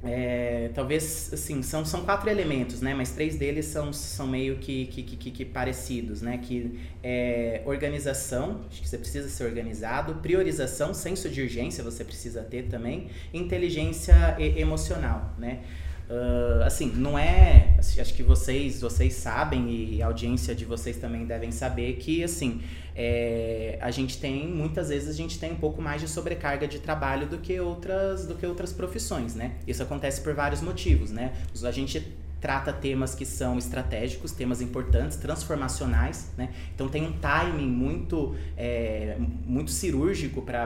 é, talvez, assim, são, são quatro elementos, né? Mas três deles são, são meio que, que, que, que parecidos, né? Que é organização, acho que você precisa ser organizado, priorização, senso de urgência você precisa ter também, inteligência emocional, né? Uh, assim, não é. Acho que vocês, vocês sabem e a audiência de vocês também devem saber que, assim, é, a gente tem muitas vezes a gente tem um pouco mais de sobrecarga de trabalho do que outras do que outras profissões, né? Isso acontece por vários motivos, né? A gente trata temas que são estratégicos, temas importantes, transformacionais, né? Então tem um timing muito, é, muito cirúrgico para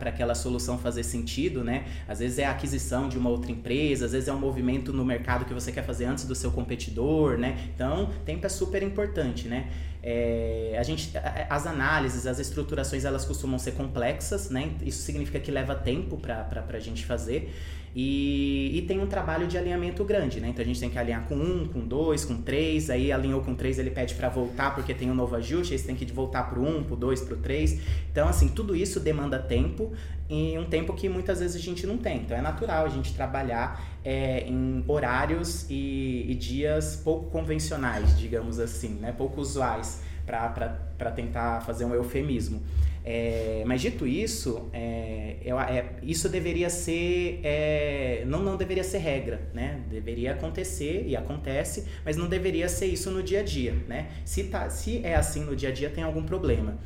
aquela solução fazer sentido, né? Às vezes é a aquisição de uma outra empresa, às vezes é um movimento no mercado que você quer fazer antes do seu competidor, né? Então, tempo é super importante, né? É, a gente, as análises, as estruturações, elas costumam ser complexas, né? Isso significa que leva tempo para a gente fazer. E, e, tem um trabalho de alinhamento grande, né? Então a gente tem que alinhar com um, com dois, com três. Aí alinhou com três, ele pede para voltar porque tem um novo ajuste. Aí você tem que voltar para um, para dois, para três. Então, assim, tudo isso demanda tempo e um tempo que muitas vezes a gente não tem. Então é natural a gente trabalhar é, em horários e, e dias pouco convencionais, digamos assim, né? Pouco usuais para tentar fazer um eufemismo. É, mas dito isso, é, eu, é, isso deveria ser. É, não, não deveria ser regra, né? Deveria acontecer e acontece, mas não deveria ser isso no dia a dia, né? Se, tá, se é assim no dia a dia, tem algum problema.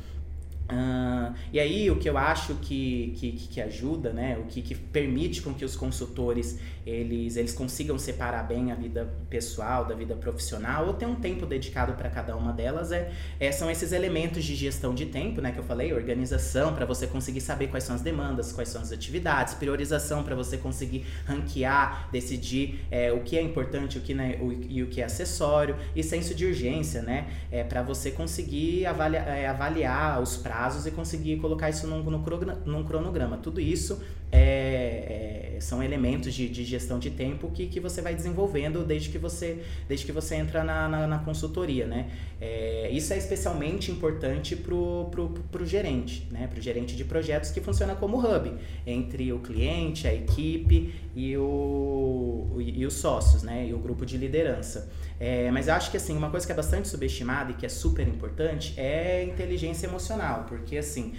E aí o que eu acho que, que, que ajuda, né, o que, que permite com que os consultores eles, eles consigam separar bem a vida pessoal da vida profissional ou ter um tempo dedicado para cada uma delas é, é, são esses elementos de gestão de tempo, né, que eu falei, organização para você conseguir saber quais são as demandas, quais são as atividades, priorização para você conseguir ranquear, decidir é, o que é importante o que, né, o, e o que é acessório e senso de urgência, né, é, para você conseguir avaliar, é, avaliar os prazos prazos e conseguir colocar isso num, num cronograma. Tudo isso é, é, são elementos de, de, gestão de tempo que, que você vai desenvolvendo desde que você, desde que você entra na, na, na consultoria. Né? É, isso é especialmente importante para o gerente, né? para o gerente de projetos que funciona como hub entre o cliente, a equipe e, o, e, os sócios, né? e o grupo de liderança. É, mas eu acho que assim, uma coisa que é bastante subestimada e que é super importante é inteligência emocional, porque assim.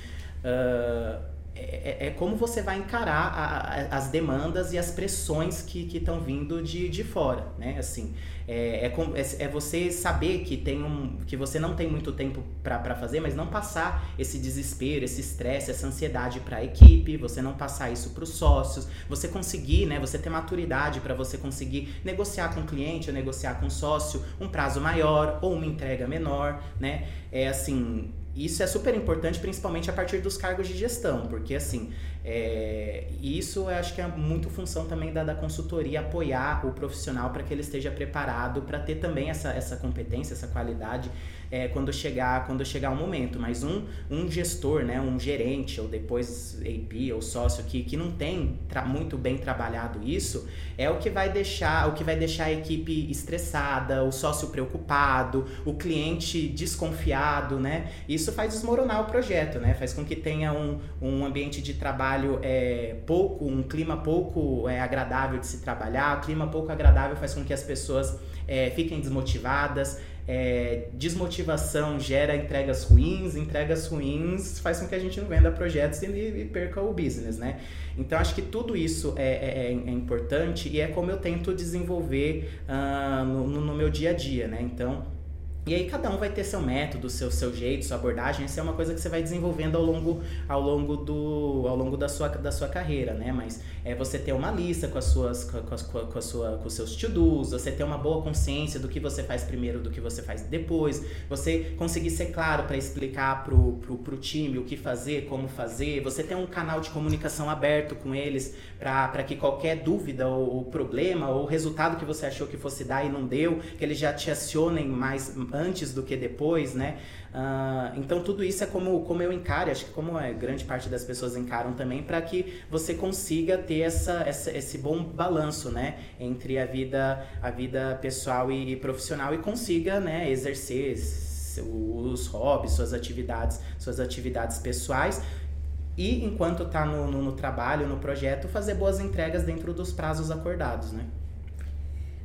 Uh, é, é, como você vai encarar a, a, as demandas e as pressões que estão vindo de, de fora, né? Assim, é, é, é, é, você saber que, tem um, que você não tem muito tempo para fazer, mas não passar esse desespero, esse estresse, essa ansiedade para a equipe, você não passar isso para os sócios, você conseguir, né? Você ter maturidade para você conseguir negociar com o cliente ou negociar com o sócio um prazo maior ou uma entrega menor, né? É assim isso é super importante, principalmente a partir dos cargos de gestão, porque assim, é, isso eu acho que é muito função também da, da consultoria apoiar o profissional para que ele esteja preparado para ter também essa, essa competência, essa qualidade é, quando chegar quando chegar o momento. Mas um, um gestor, né, um gerente ou depois AP ou sócio que, que não tem muito bem trabalhado isso é o que vai deixar o que vai deixar a equipe estressada, o sócio preocupado, o cliente desconfiado, né? Isso faz desmoronar o projeto, né? Faz com que tenha um, um ambiente de trabalho é, pouco, um clima pouco é, agradável de se trabalhar, clima pouco agradável faz com que as pessoas é, fiquem desmotivadas, é, desmotivação gera entregas ruins, entregas ruins faz com que a gente não venda projetos e, e perca o business, né? Então acho que tudo isso é, é, é, é importante e é como eu tento desenvolver uh, no, no, meu dia a dia, né? Então e aí cada um vai ter seu método, seu, seu jeito, sua abordagem, isso é uma coisa que você vai desenvolvendo ao longo, ao longo, do, ao longo da, sua, da sua carreira, né? Mas é você ter uma lista com as suas com, com, com, a sua, com os seus to-dos, você ter uma boa consciência do que você faz primeiro, do que você faz depois, você conseguir ser claro para explicar pro, pro, pro time o que fazer, como fazer, você ter um canal de comunicação aberto com eles para que qualquer dúvida ou, ou problema ou resultado que você achou que fosse dar e não deu, que eles já te acionem mais antes do que depois, né? Uh, então tudo isso é como, como eu encaro, acho que como é, grande parte das pessoas encaram também, para que você consiga ter essa, essa, esse bom balanço, né? Entre a vida, a vida pessoal e, e profissional e consiga, né, exercer os hobbies, suas atividades, suas atividades pessoais e enquanto está no, no, no, trabalho, no projeto, fazer boas entregas dentro dos prazos acordados, né?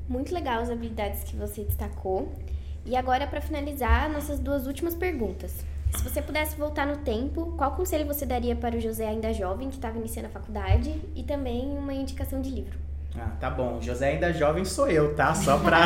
Muito legal as habilidades que você destacou. E agora, para finalizar, nossas duas últimas perguntas. Se você pudesse voltar no tempo, qual conselho você daria para o José ainda jovem, que estava iniciando a faculdade, e também uma indicação de livro? Ah, tá bom. José ainda jovem sou eu, tá? Só pra.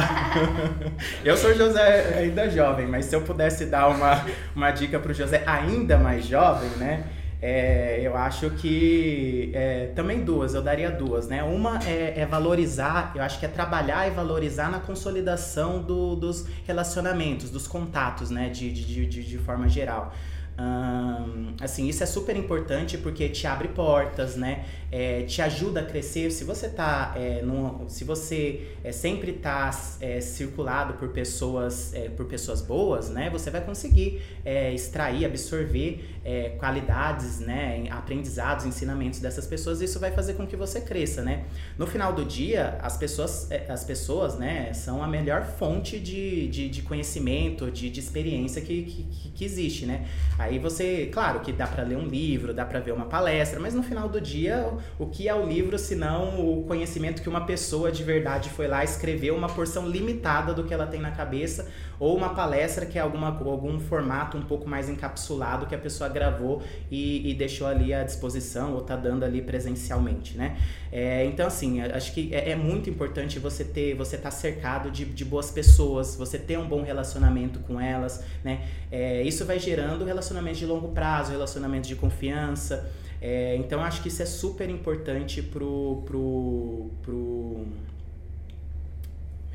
(laughs) eu sou José ainda jovem, mas se eu pudesse dar uma, uma dica pro José ainda mais jovem, né? É, eu acho que é, também duas, eu daria duas, né? Uma é, é, valorizar, eu acho que é trabalhar e valorizar na consolidação do, dos relacionamentos, dos contatos, né? De, de, de, de forma geral. Um, assim, isso é super importante porque te abre portas, né? É, te ajuda a crescer. Se você tá, é, num, se você é, sempre tá é, circulado por pessoas, é, por pessoas boas, né? Você vai conseguir é, extrair, absorver qualidades, né? Aprendizados, ensinamentos dessas pessoas. Isso vai fazer com que você cresça, né? No final do dia, as pessoas, as pessoas, né? São a melhor fonte de, de, de conhecimento, de, de experiência que, que, que existe, né? Aí você, claro que dá para ler um livro, dá para ver uma palestra, mas no final do dia, o que é o livro se não o conhecimento que uma pessoa de verdade foi lá escreveu uma porção limitada do que ela tem na cabeça, ou uma palestra que é alguma, algum formato um pouco mais encapsulado que a pessoa gravou e, e deixou ali à disposição ou tá dando ali presencialmente, né? É, então, assim, acho que é, é, muito importante você ter, você tá cercado de, de boas pessoas, você ter um bom relacionamento com elas, né? É, isso vai gerando relacionamentos de longo prazo, relacionamentos de confiança. É, então, acho que isso é super importante pro, pro, pro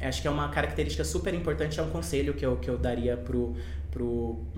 acho que é uma característica super importante, é um conselho que eu, que eu daria pro,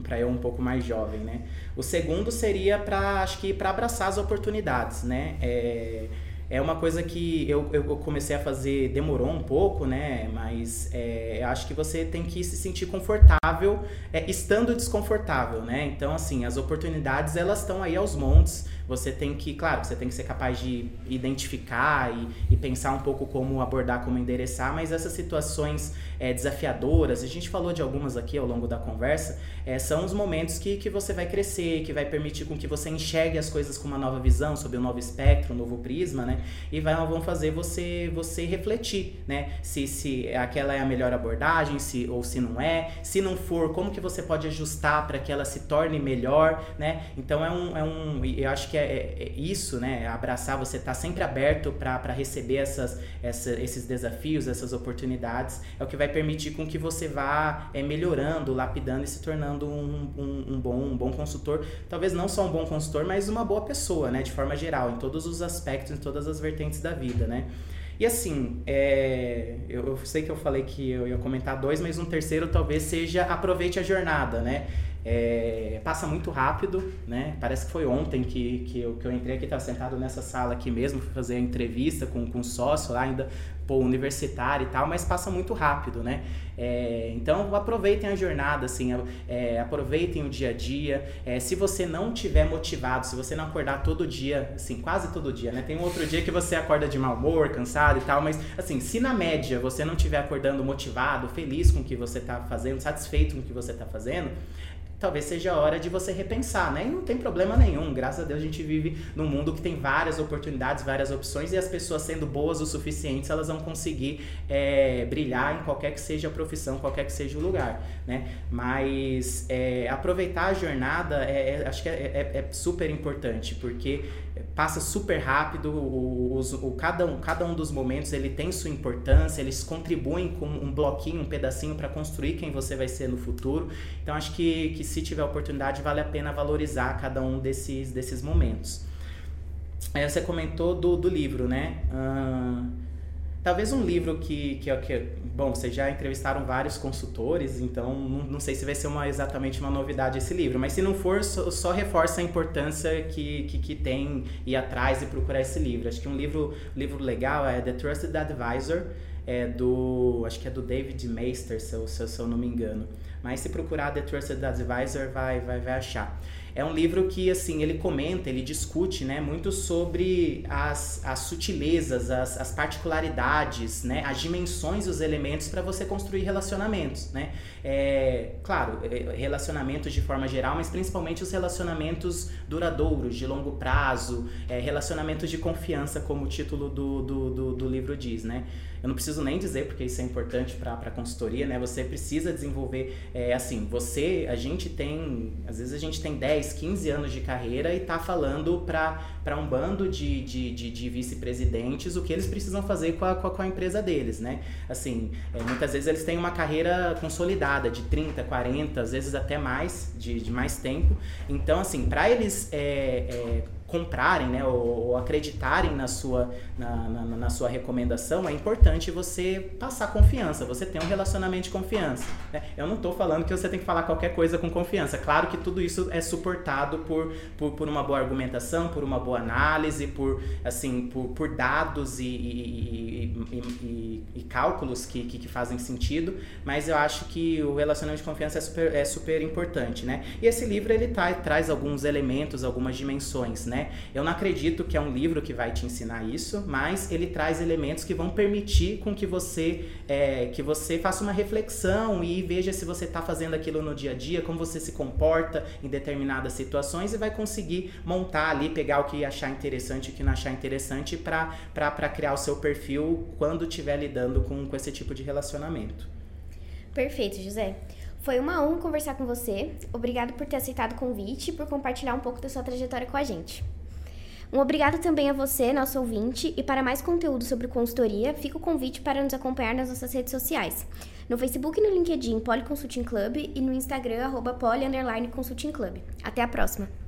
para eu um pouco mais jovem, né? O segundo seria para, acho que para abraçar as oportunidades, né? É, é uma coisa que eu, eu comecei a fazer, demorou um pouco, né? Mas é, acho que você tem que se sentir confortável é, estando desconfortável, né? Então, assim, as oportunidades, elas estão aí aos montes. Você tem que, claro, você tem que ser capaz de identificar e, e pensar um pouco como abordar, como endereçar, mas essas situações é, desafiadoras, a gente falou de algumas aqui ao longo da conversa, é, são os momentos que, que você vai crescer, que vai permitir com que você enxergue as coisas com uma nova visão, sob um novo espectro, um novo prisma, né? E vai, vão fazer você você refletir, né? Se, se aquela é a melhor abordagem, se ou se não é. Se não for, como que você pode ajustar para que ela se torne melhor, né? Então é um, é um eu acho que é, é, é isso, né? Abraçar, você tá sempre aberto para receber essas, essa, esses desafios, essas oportunidades, é o que vai permitir com que você vá é, melhorando, lapidando e se tornando um, um, um, bom, um bom consultor. Talvez não só um bom consultor, mas uma boa pessoa, né? De forma geral, em todos os aspectos, em todas as vertentes da vida, né? E assim, é, eu, eu, sei que eu falei que eu ia comentar dois, mas um terceiro talvez seja aproveite a jornada, né? É, passa muito rápido, né? Parece que foi ontem que, que, eu, que eu entrei aqui, estava sentado nessa sala aqui mesmo, fazer a entrevista com, com sócio lá, ainda pô, universitário e tal, mas passa muito rápido, né? É, então aproveitem a jornada, assim, é, aproveitem o dia a dia. É, se você não tiver motivado, se você não acordar todo dia, assim, quase todo dia, né? Tem um outro dia que você acorda de mau humor, cansado e tal, mas assim, se na média você não estiver acordando motivado, feliz com o que você está fazendo, satisfeito com o que você está fazendo, talvez seja a hora de você repensar, né? E não tem problema nenhum. Graças a Deus a gente vive num mundo que tem várias oportunidades, várias opções e as pessoas sendo boas o suficiente, elas vão conseguir é, brilhar em qualquer que seja a profissão, qualquer que seja o lugar, né? Mas é, aproveitar a jornada, é, é acho que é, é, é super importante, porque passa super rápido, o, o, o, cada, um, cada um dos momentos ele tem sua importância, eles contribuem com um bloquinho, um pedacinho para construir quem você vai ser no futuro. Então acho que, que se tiver oportunidade vale a pena valorizar cada um desses, desses momentos. Aí você comentou do, do livro, né? Uh, Talvez um livro que, que, que, bom, vocês já entrevistaram vários consultores, então não, não sei se vai ser uma, exatamente uma novidade esse livro, mas se não for, só, só reforça a importância que, que, que, tem ir atrás e procurar esse livro. Acho que um livro, livro legal é The Trusted Advisor, é do, acho que é do David Meister, se eu, se eu, não me engano. Mas se procurar The Trusted Advisor, vai, vai, vai achar. É um livro que, assim, ele comenta, ele discute, né, muito sobre as, as sutilezas, as, as particularidades, né, as dimensões, os elementos para você construir relacionamentos, né. É, claro, é, relacionamentos de forma geral, mas principalmente os relacionamentos duradouros, de longo prazo, é, relacionamentos de confiança, como o título do, do, do, do livro diz, né. Eu não preciso nem dizer, porque isso é importante para a consultoria, né? Você precisa desenvolver, é, assim, você, a gente tem, às vezes a gente tem 10, 15 anos de carreira e tá falando para um bando de, de, de, de vice-presidentes o que eles precisam fazer com a, com a, com a empresa deles, né? Assim, é, muitas vezes eles têm uma carreira consolidada de 30, 40, às vezes até mais, de, de mais tempo. Então, assim, para eles é, é comprarem né, ou, ou acreditarem na sua, na, na, na, sua recomendação, é importante você passar confiança, você ter um relacionamento de confiança. Né? Eu não estou falando que você tem que falar qualquer coisa com confiança. Claro que tudo isso é suportado por, por, por uma boa argumentação, por uma boa análise, por, assim, por, por dados e, e, e, e cálculos que, que, que, fazem sentido, mas eu acho que o relacionamento de confiança é super, é super importante. Né? E esse livro ele tá, traz alguns elementos, algumas dimensões. Né? Eu não acredito que é um livro que vai te ensinar isso, mas ele traz elementos que vão permitir com que você é, que você faça uma reflexão e veja se você está fazendo aquilo no dia a dia, como você se comporta em determinadas situações e vai conseguir montar ali, pegar o que achar interessante e o que não achar interessante para criar o seu perfil quando estiver lidando com, com esse tipo de relacionamento. Perfeito, José. Foi uma honra conversar com você. Obrigado por ter aceitado o convite e por compartilhar um pouco da sua trajetória com a gente. Um obrigado também a você, nosso ouvinte, e para mais conteúdo sobre consultoria, fica o convite para nos acompanhar nas nossas redes sociais. No Facebook e no LinkedIn, Poli Consulting Club e no Instagram, arroba Poli Consulting Club. Até a próxima!